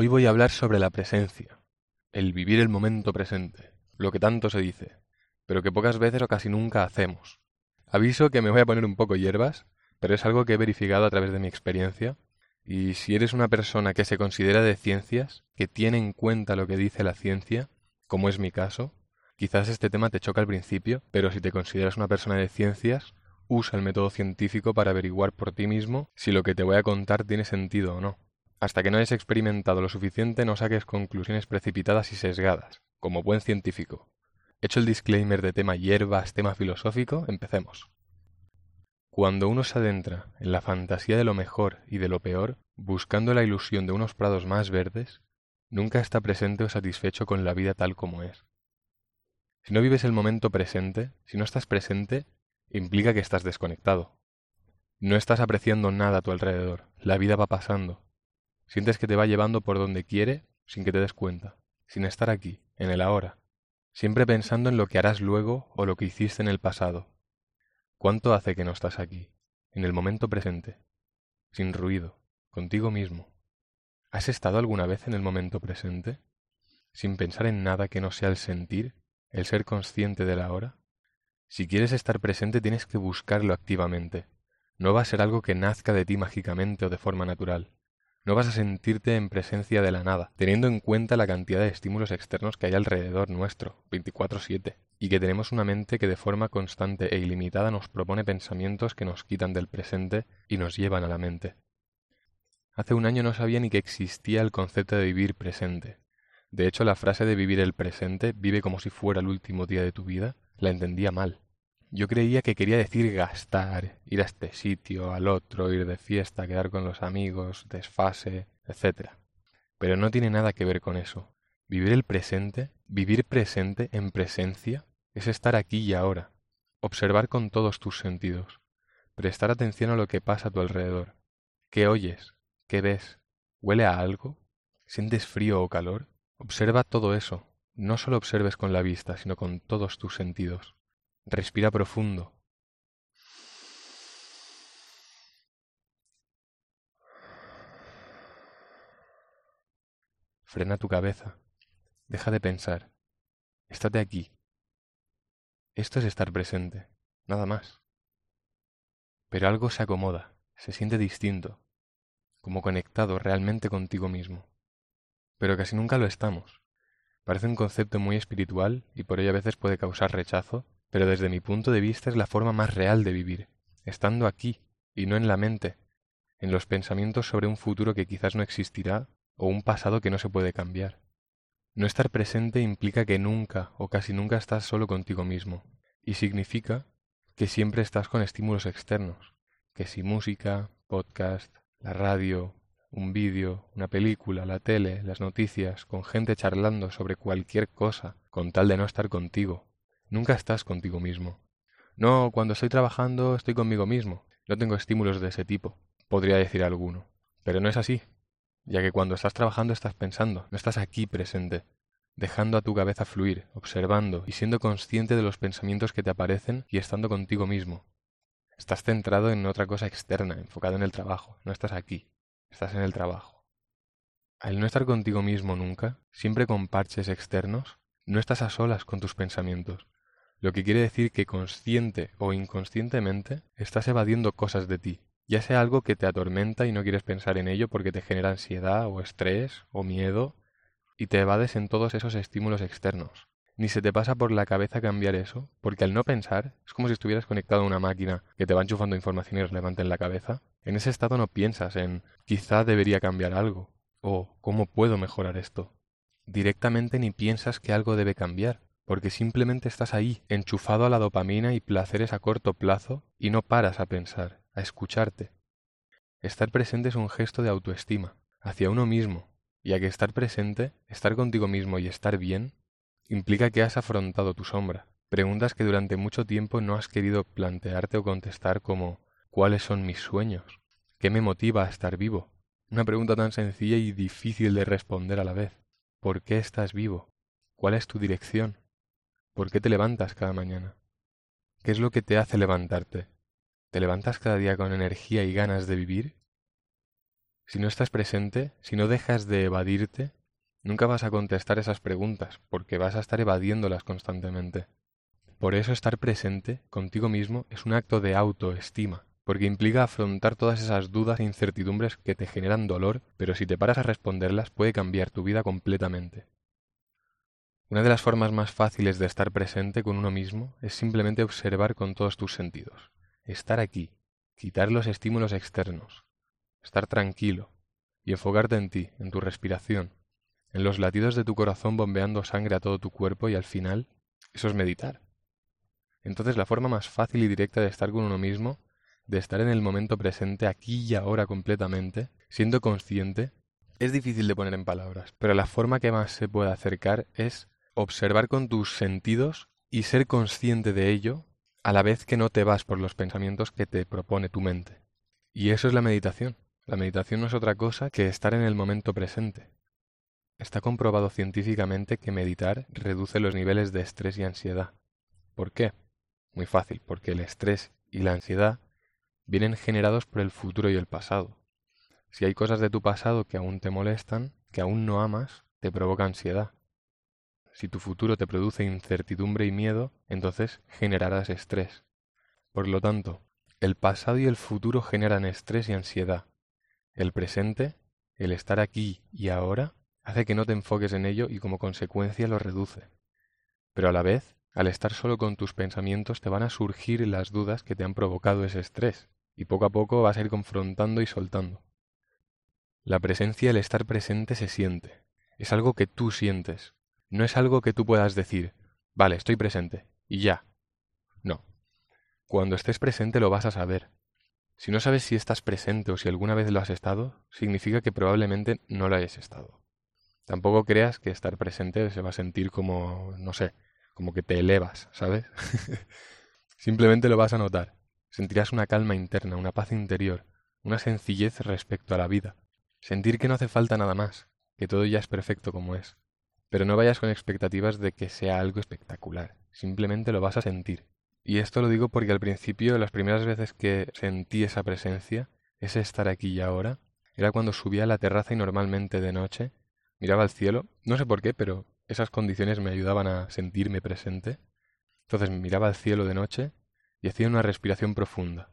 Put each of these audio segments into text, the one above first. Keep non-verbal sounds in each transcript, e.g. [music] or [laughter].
Hoy voy a hablar sobre la presencia, el vivir el momento presente, lo que tanto se dice, pero que pocas veces o casi nunca hacemos. Aviso que me voy a poner un poco hierbas, pero es algo que he verificado a través de mi experiencia, y si eres una persona que se considera de ciencias, que tiene en cuenta lo que dice la ciencia, como es mi caso, quizás este tema te choca al principio, pero si te consideras una persona de ciencias, usa el método científico para averiguar por ti mismo si lo que te voy a contar tiene sentido o no. Hasta que no hayas experimentado lo suficiente no saques conclusiones precipitadas y sesgadas, como buen científico. Hecho el disclaimer de tema hierbas, tema filosófico, empecemos. Cuando uno se adentra en la fantasía de lo mejor y de lo peor, buscando la ilusión de unos prados más verdes, nunca está presente o satisfecho con la vida tal como es. Si no vives el momento presente, si no estás presente, implica que estás desconectado. No estás apreciando nada a tu alrededor, la vida va pasando, Sientes que te va llevando por donde quiere sin que te des cuenta, sin estar aquí, en el ahora, siempre pensando en lo que harás luego o lo que hiciste en el pasado. ¿Cuánto hace que no estás aquí, en el momento presente, sin ruido, contigo mismo? ¿Has estado alguna vez en el momento presente, sin pensar en nada que no sea el sentir, el ser consciente de la hora? Si quieres estar presente tienes que buscarlo activamente. No va a ser algo que nazca de ti mágicamente o de forma natural. No vas a sentirte en presencia de la nada, teniendo en cuenta la cantidad de estímulos externos que hay alrededor nuestro, 24/7, y que tenemos una mente que de forma constante e ilimitada nos propone pensamientos que nos quitan del presente y nos llevan a la mente. Hace un año no sabía ni que existía el concepto de vivir presente. De hecho, la frase de vivir el presente, vive como si fuera el último día de tu vida, la entendía mal. Yo creía que quería decir gastar, ir a este sitio, al otro, ir de fiesta, quedar con los amigos, desfase, etc. Pero no tiene nada que ver con eso. Vivir el presente, vivir presente en presencia, es estar aquí y ahora, observar con todos tus sentidos, prestar atención a lo que pasa a tu alrededor. ¿Qué oyes? ¿Qué ves? ¿Huele a algo? ¿Sientes frío o calor? Observa todo eso. No solo observes con la vista, sino con todos tus sentidos. Respira profundo. Frena tu cabeza. Deja de pensar. Estate aquí. Esto es estar presente, nada más. Pero algo se acomoda, se siente distinto, como conectado realmente contigo mismo. Pero casi nunca lo estamos. Parece un concepto muy espiritual y por ello a veces puede causar rechazo pero desde mi punto de vista es la forma más real de vivir, estando aquí y no en la mente, en los pensamientos sobre un futuro que quizás no existirá o un pasado que no se puede cambiar. No estar presente implica que nunca o casi nunca estás solo contigo mismo, y significa que siempre estás con estímulos externos, que si música, podcast, la radio, un vídeo, una película, la tele, las noticias, con gente charlando sobre cualquier cosa, con tal de no estar contigo, Nunca estás contigo mismo. No, cuando estoy trabajando estoy conmigo mismo. No tengo estímulos de ese tipo, podría decir alguno. Pero no es así, ya que cuando estás trabajando estás pensando, no estás aquí presente, dejando a tu cabeza fluir, observando y siendo consciente de los pensamientos que te aparecen y estando contigo mismo. Estás centrado en otra cosa externa, enfocado en el trabajo, no estás aquí, estás en el trabajo. Al no estar contigo mismo nunca, siempre con parches externos, no estás a solas con tus pensamientos, lo que quiere decir que consciente o inconscientemente estás evadiendo cosas de ti, ya sea algo que te atormenta y no quieres pensar en ello porque te genera ansiedad o estrés o miedo, y te evades en todos esos estímulos externos. Ni se te pasa por la cabeza cambiar eso, porque al no pensar es como si estuvieras conectado a una máquina que te va enchufando información relevante en la cabeza. En ese estado no piensas en quizá debería cambiar algo o cómo puedo mejorar esto. Directamente ni piensas que algo debe cambiar, porque simplemente estás ahí, enchufado a la dopamina y placeres a corto plazo, y no paras a pensar, a escucharte. Estar presente es un gesto de autoestima, hacia uno mismo, y a que estar presente, estar contigo mismo y estar bien, implica que has afrontado tu sombra, preguntas que durante mucho tiempo no has querido plantearte o contestar como ¿cuáles son mis sueños? ¿Qué me motiva a estar vivo? Una pregunta tan sencilla y difícil de responder a la vez. ¿Por qué estás vivo? ¿Cuál es tu dirección? ¿Por qué te levantas cada mañana? ¿Qué es lo que te hace levantarte? ¿Te levantas cada día con energía y ganas de vivir? Si no estás presente, si no dejas de evadirte, nunca vas a contestar esas preguntas, porque vas a estar evadiéndolas constantemente. Por eso estar presente contigo mismo es un acto de autoestima, porque implica afrontar todas esas dudas e incertidumbres que te generan dolor, pero si te paras a responderlas puede cambiar tu vida completamente. Una de las formas más fáciles de estar presente con uno mismo es simplemente observar con todos tus sentidos, estar aquí, quitar los estímulos externos, estar tranquilo y enfocarte en ti, en tu respiración, en los latidos de tu corazón bombeando sangre a todo tu cuerpo y al final, eso es meditar. Entonces la forma más fácil y directa de estar con uno mismo, de estar en el momento presente, aquí y ahora completamente, siendo consciente, es difícil de poner en palabras, pero la forma que más se puede acercar es observar con tus sentidos y ser consciente de ello a la vez que no te vas por los pensamientos que te propone tu mente. Y eso es la meditación. La meditación no es otra cosa que estar en el momento presente. Está comprobado científicamente que meditar reduce los niveles de estrés y ansiedad. ¿Por qué? Muy fácil, porque el estrés y la ansiedad vienen generados por el futuro y el pasado. Si hay cosas de tu pasado que aún te molestan, que aún no amas, te provoca ansiedad. Si tu futuro te produce incertidumbre y miedo, entonces generarás estrés. Por lo tanto, el pasado y el futuro generan estrés y ansiedad. El presente, el estar aquí y ahora, hace que no te enfoques en ello y como consecuencia lo reduce. Pero a la vez, al estar solo con tus pensamientos te van a surgir las dudas que te han provocado ese estrés, y poco a poco vas a ir confrontando y soltando. La presencia, el estar presente se siente. Es algo que tú sientes. No es algo que tú puedas decir, vale, estoy presente, y ya. No. Cuando estés presente lo vas a saber. Si no sabes si estás presente o si alguna vez lo has estado, significa que probablemente no lo hayas estado. Tampoco creas que estar presente se va a sentir como, no sé, como que te elevas, ¿sabes? [laughs] Simplemente lo vas a notar. Sentirás una calma interna, una paz interior, una sencillez respecto a la vida. Sentir que no hace falta nada más, que todo ya es perfecto como es. Pero no vayas con expectativas de que sea algo espectacular, simplemente lo vas a sentir. Y esto lo digo porque al principio, las primeras veces que sentí esa presencia, ese estar aquí y ahora, era cuando subía a la terraza y normalmente de noche miraba al cielo, no sé por qué, pero esas condiciones me ayudaban a sentirme presente. Entonces miraba al cielo de noche y hacía una respiración profunda.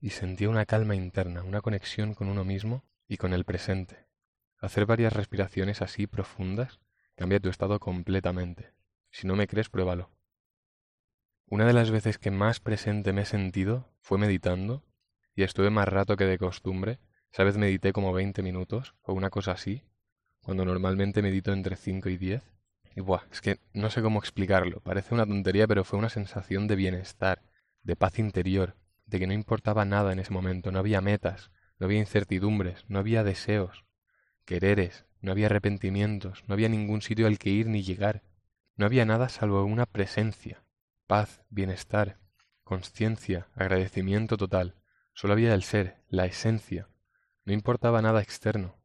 Y sentía una calma interna, una conexión con uno mismo y con el presente. Hacer varias respiraciones así profundas cambia tu estado completamente. Si no me crees, pruébalo. Una de las veces que más presente me he sentido fue meditando, y estuve más rato que de costumbre. Esa vez medité como 20 minutos, o una cosa así, cuando normalmente medito entre 5 y 10. Y buah, es que no sé cómo explicarlo. Parece una tontería, pero fue una sensación de bienestar, de paz interior, de que no importaba nada en ese momento, no había metas, no había incertidumbres, no había deseos, quereres, no había arrepentimientos, no había ningún sitio al que ir ni llegar. No había nada salvo una presencia, paz, bienestar, conciencia, agradecimiento total. Solo había el ser, la esencia. No importaba nada externo.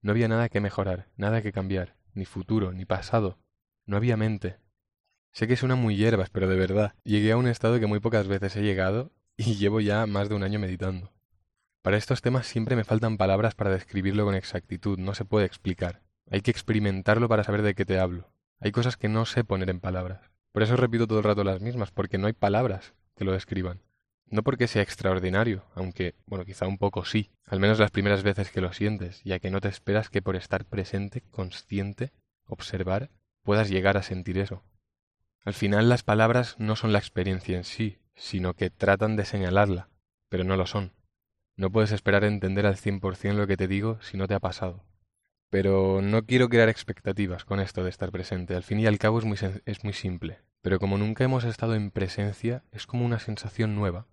No había nada que mejorar, nada que cambiar, ni futuro, ni pasado. No había mente. Sé que suena muy hierbas, pero de verdad, llegué a un estado que muy pocas veces he llegado y llevo ya más de un año meditando. Para estos temas siempre me faltan palabras para describirlo con exactitud, no se puede explicar. Hay que experimentarlo para saber de qué te hablo. Hay cosas que no sé poner en palabras. Por eso repito todo el rato las mismas, porque no hay palabras que lo describan. No porque sea extraordinario, aunque, bueno, quizá un poco sí, al menos las primeras veces que lo sientes, ya que no te esperas que por estar presente, consciente, observar, puedas llegar a sentir eso. Al final las palabras no son la experiencia en sí, sino que tratan de señalarla, pero no lo son. No puedes esperar entender al cien por cien lo que te digo si no te ha pasado. Pero no quiero crear expectativas con esto de estar presente. Al fin y al cabo es muy, es muy simple. Pero como nunca hemos estado en presencia, es como una sensación nueva.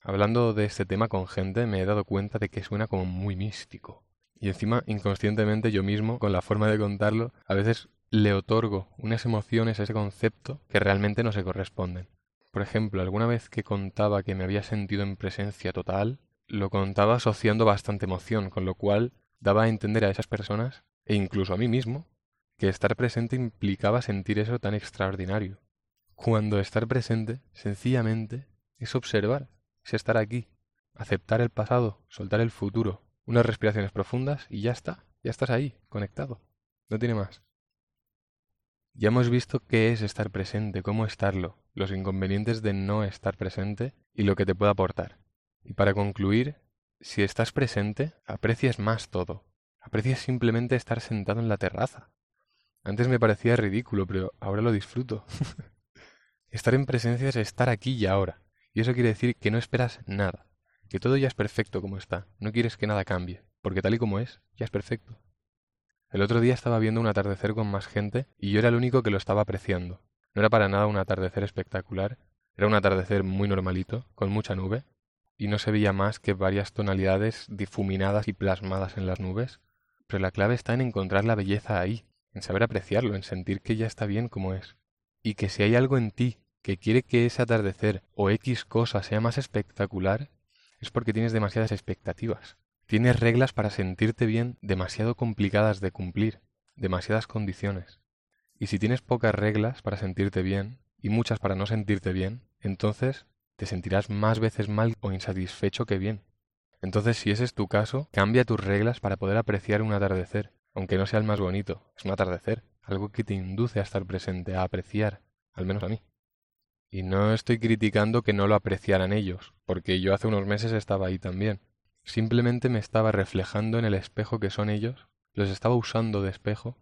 Hablando de este tema con gente, me he dado cuenta de que suena como muy místico. Y encima, inconscientemente yo mismo, con la forma de contarlo, a veces le otorgo unas emociones a ese concepto que realmente no se corresponden. Por ejemplo, alguna vez que contaba que me había sentido en presencia total, lo contaba asociando bastante emoción, con lo cual daba a entender a esas personas, e incluso a mí mismo, que estar presente implicaba sentir eso tan extraordinario. Cuando estar presente, sencillamente, es observar, es estar aquí, aceptar el pasado, soltar el futuro, unas respiraciones profundas y ya está, ya estás ahí, conectado. No tiene más. Ya hemos visto qué es estar presente, cómo estarlo, los inconvenientes de no estar presente y lo que te puede aportar. Y para concluir, si estás presente, aprecias más todo. Aprecias simplemente estar sentado en la terraza. Antes me parecía ridículo, pero ahora lo disfruto. [laughs] estar en presencia es estar aquí y ahora. Y eso quiere decir que no esperas nada, que todo ya es perfecto como está. No quieres que nada cambie, porque tal y como es, ya es perfecto. El otro día estaba viendo un atardecer con más gente y yo era el único que lo estaba apreciando. No era para nada un atardecer espectacular, era un atardecer muy normalito, con mucha nube, y no se veía más que varias tonalidades difuminadas y plasmadas en las nubes. Pero la clave está en encontrar la belleza ahí, en saber apreciarlo, en sentir que ya está bien como es. Y que si hay algo en ti que quiere que ese atardecer o X cosa sea más espectacular, es porque tienes demasiadas expectativas. Tienes reglas para sentirte bien demasiado complicadas de cumplir, demasiadas condiciones. Y si tienes pocas reglas para sentirte bien y muchas para no sentirte bien, entonces te sentirás más veces mal o insatisfecho que bien. Entonces, si ese es tu caso, cambia tus reglas para poder apreciar un atardecer, aunque no sea el más bonito, es un atardecer, algo que te induce a estar presente, a apreciar, al menos a mí. Y no estoy criticando que no lo apreciaran ellos, porque yo hace unos meses estaba ahí también. Simplemente me estaba reflejando en el espejo que son ellos, los estaba usando de espejo,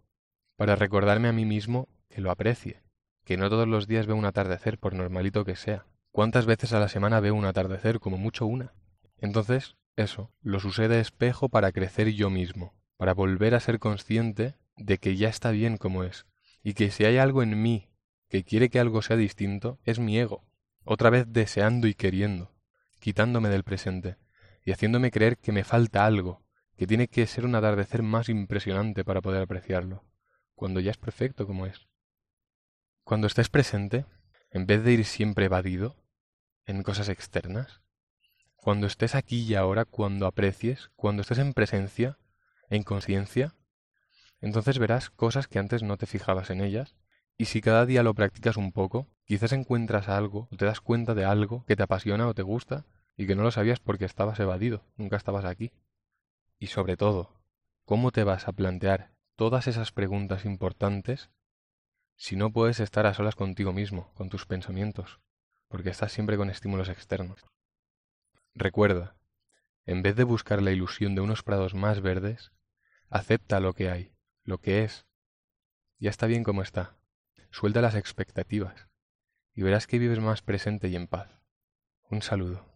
para recordarme a mí mismo que lo aprecie, que no todos los días veo un atardecer por normalito que sea. ¿Cuántas veces a la semana veo un atardecer? Como mucho una. Entonces, eso, los usé de espejo para crecer yo mismo, para volver a ser consciente de que ya está bien como es, y que si hay algo en mí que quiere que algo sea distinto, es mi ego, otra vez deseando y queriendo, quitándome del presente, y haciéndome creer que me falta algo, que tiene que ser un atardecer más impresionante para poder apreciarlo, cuando ya es perfecto como es. Cuando estés presente, en vez de ir siempre evadido en cosas externas, cuando estés aquí y ahora, cuando aprecies, cuando estés en presencia, en conciencia, entonces verás cosas que antes no te fijabas en ellas, y si cada día lo practicas un poco, quizás encuentras algo o te das cuenta de algo que te apasiona o te gusta y que no lo sabías porque estabas evadido, nunca estabas aquí. Y sobre todo, ¿cómo te vas a plantear todas esas preguntas importantes si no puedes estar a solas contigo mismo, con tus pensamientos, porque estás siempre con estímulos externos? Recuerda, en vez de buscar la ilusión de unos prados más verdes, acepta lo que hay, lo que es. Ya está bien como está. Suelta las expectativas y verás que vives más presente y en paz. Un saludo.